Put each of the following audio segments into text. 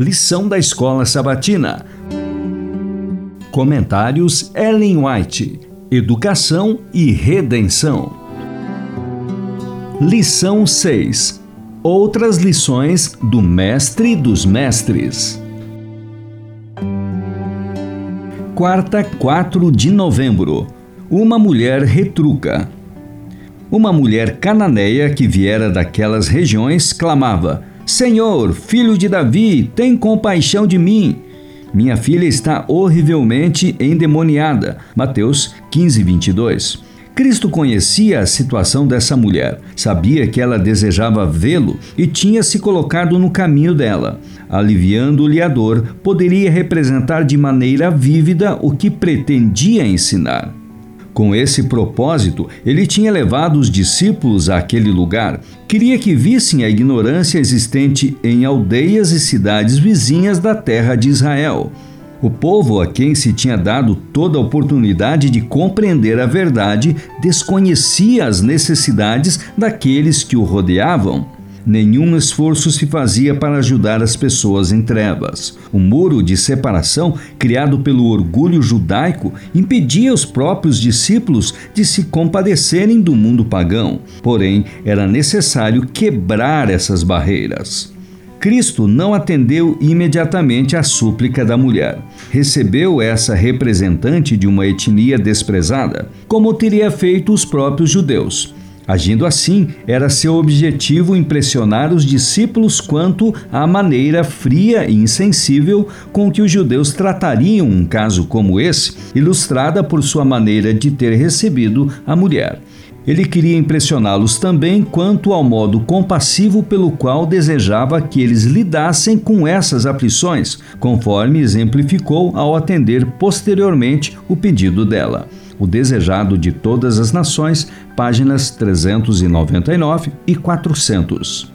Lição da Escola Sabatina. Comentários Ellen White. Educação e Redenção. Lição 6. Outras lições do Mestre dos Mestres. Quarta, 4 de novembro. Uma mulher retruca. Uma mulher cananeia que viera daquelas regiões clamava: Senhor, filho de Davi, tem compaixão de mim. Minha filha está horrivelmente endemoniada. Mateus 15, 22. Cristo conhecia a situação dessa mulher, sabia que ela desejava vê-lo e tinha se colocado no caminho dela. Aliviando-lhe a dor, poderia representar de maneira vívida o que pretendia ensinar. Com esse propósito, ele tinha levado os discípulos àquele lugar. Queria que vissem a ignorância existente em aldeias e cidades vizinhas da terra de Israel. O povo a quem se tinha dado toda a oportunidade de compreender a verdade desconhecia as necessidades daqueles que o rodeavam. Nenhum esforço se fazia para ajudar as pessoas em trevas. O muro de separação, criado pelo orgulho judaico, impedia os próprios discípulos de se compadecerem do mundo pagão. Porém, era necessário quebrar essas barreiras. Cristo não atendeu imediatamente à súplica da mulher. Recebeu essa representante de uma etnia desprezada, como teria feito os próprios judeus. Agindo assim, era seu objetivo impressionar os discípulos quanto à maneira fria e insensível com que os judeus tratariam um caso como esse, ilustrada por sua maneira de ter recebido a mulher. Ele queria impressioná-los também quanto ao modo compassivo pelo qual desejava que eles lidassem com essas aflições, conforme exemplificou ao atender posteriormente o pedido dela. O Desejado de Todas as Nações, páginas 399 e 400.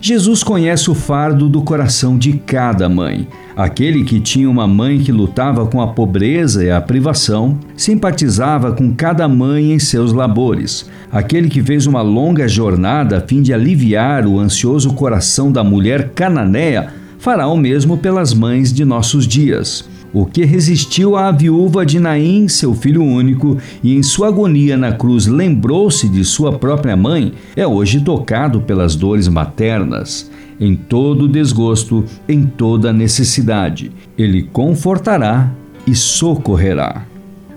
Jesus conhece o fardo do coração de cada mãe. Aquele que tinha uma mãe que lutava com a pobreza e a privação, simpatizava com cada mãe em seus labores. Aquele que fez uma longa jornada a fim de aliviar o ansioso coração da mulher cananeia, fará o mesmo pelas mães de nossos dias. O que resistiu à viúva de Naim, seu filho único, e em sua agonia na cruz lembrou-se de sua própria mãe, é hoje tocado pelas dores maternas. Em todo desgosto, em toda necessidade, ele confortará e socorrerá.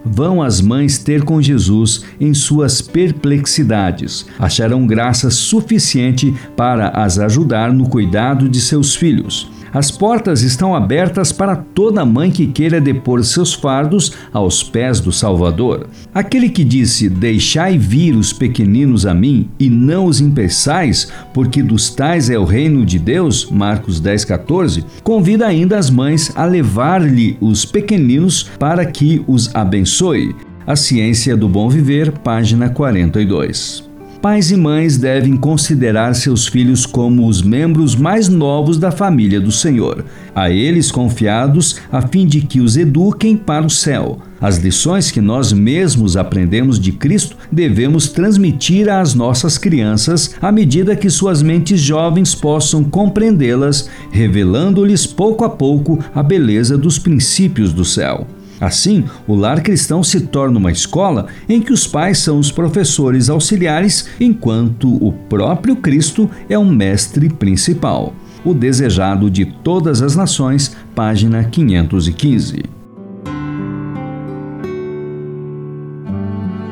Vão as mães ter com Jesus em suas perplexidades. Acharão graça suficiente para as ajudar no cuidado de seus filhos. As portas estão abertas para toda mãe que queira depor seus fardos aos pés do Salvador. Aquele que disse: Deixai vir os pequeninos a mim e não os impeçais, porque dos tais é o reino de Deus, Marcos 10,14, convida ainda as mães a levar-lhe os pequeninos para que os abençoe. A Ciência do Bom Viver, página 42. Pais e mães devem considerar seus filhos como os membros mais novos da família do Senhor, a eles confiados a fim de que os eduquem para o céu. As lições que nós mesmos aprendemos de Cristo devemos transmitir às nossas crianças à medida que suas mentes jovens possam compreendê-las, revelando-lhes pouco a pouco a beleza dos princípios do céu. Assim, o lar cristão se torna uma escola em que os pais são os professores auxiliares, enquanto o próprio Cristo é o mestre principal. O Desejado de Todas as Nações, página 515.